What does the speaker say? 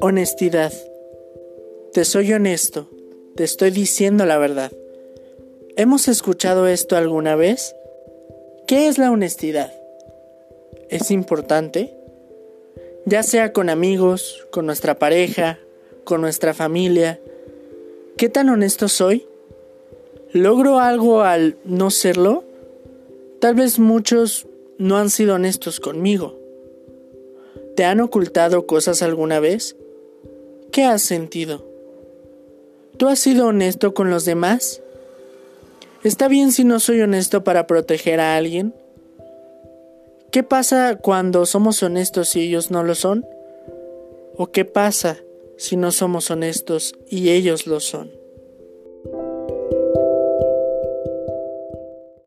Honestidad. Te soy honesto, te estoy diciendo la verdad. ¿Hemos escuchado esto alguna vez? ¿Qué es la honestidad? ¿Es importante? Ya sea con amigos, con nuestra pareja, con nuestra familia. ¿Qué tan honesto soy? ¿Logro algo al no serlo? Tal vez muchos no han sido honestos conmigo. ¿Te han ocultado cosas alguna vez? ¿Qué has sentido? ¿Tú has sido honesto con los demás? ¿Está bien si no soy honesto para proteger a alguien? ¿Qué pasa cuando somos honestos y ellos no lo son? ¿O qué pasa si no somos honestos y ellos lo son?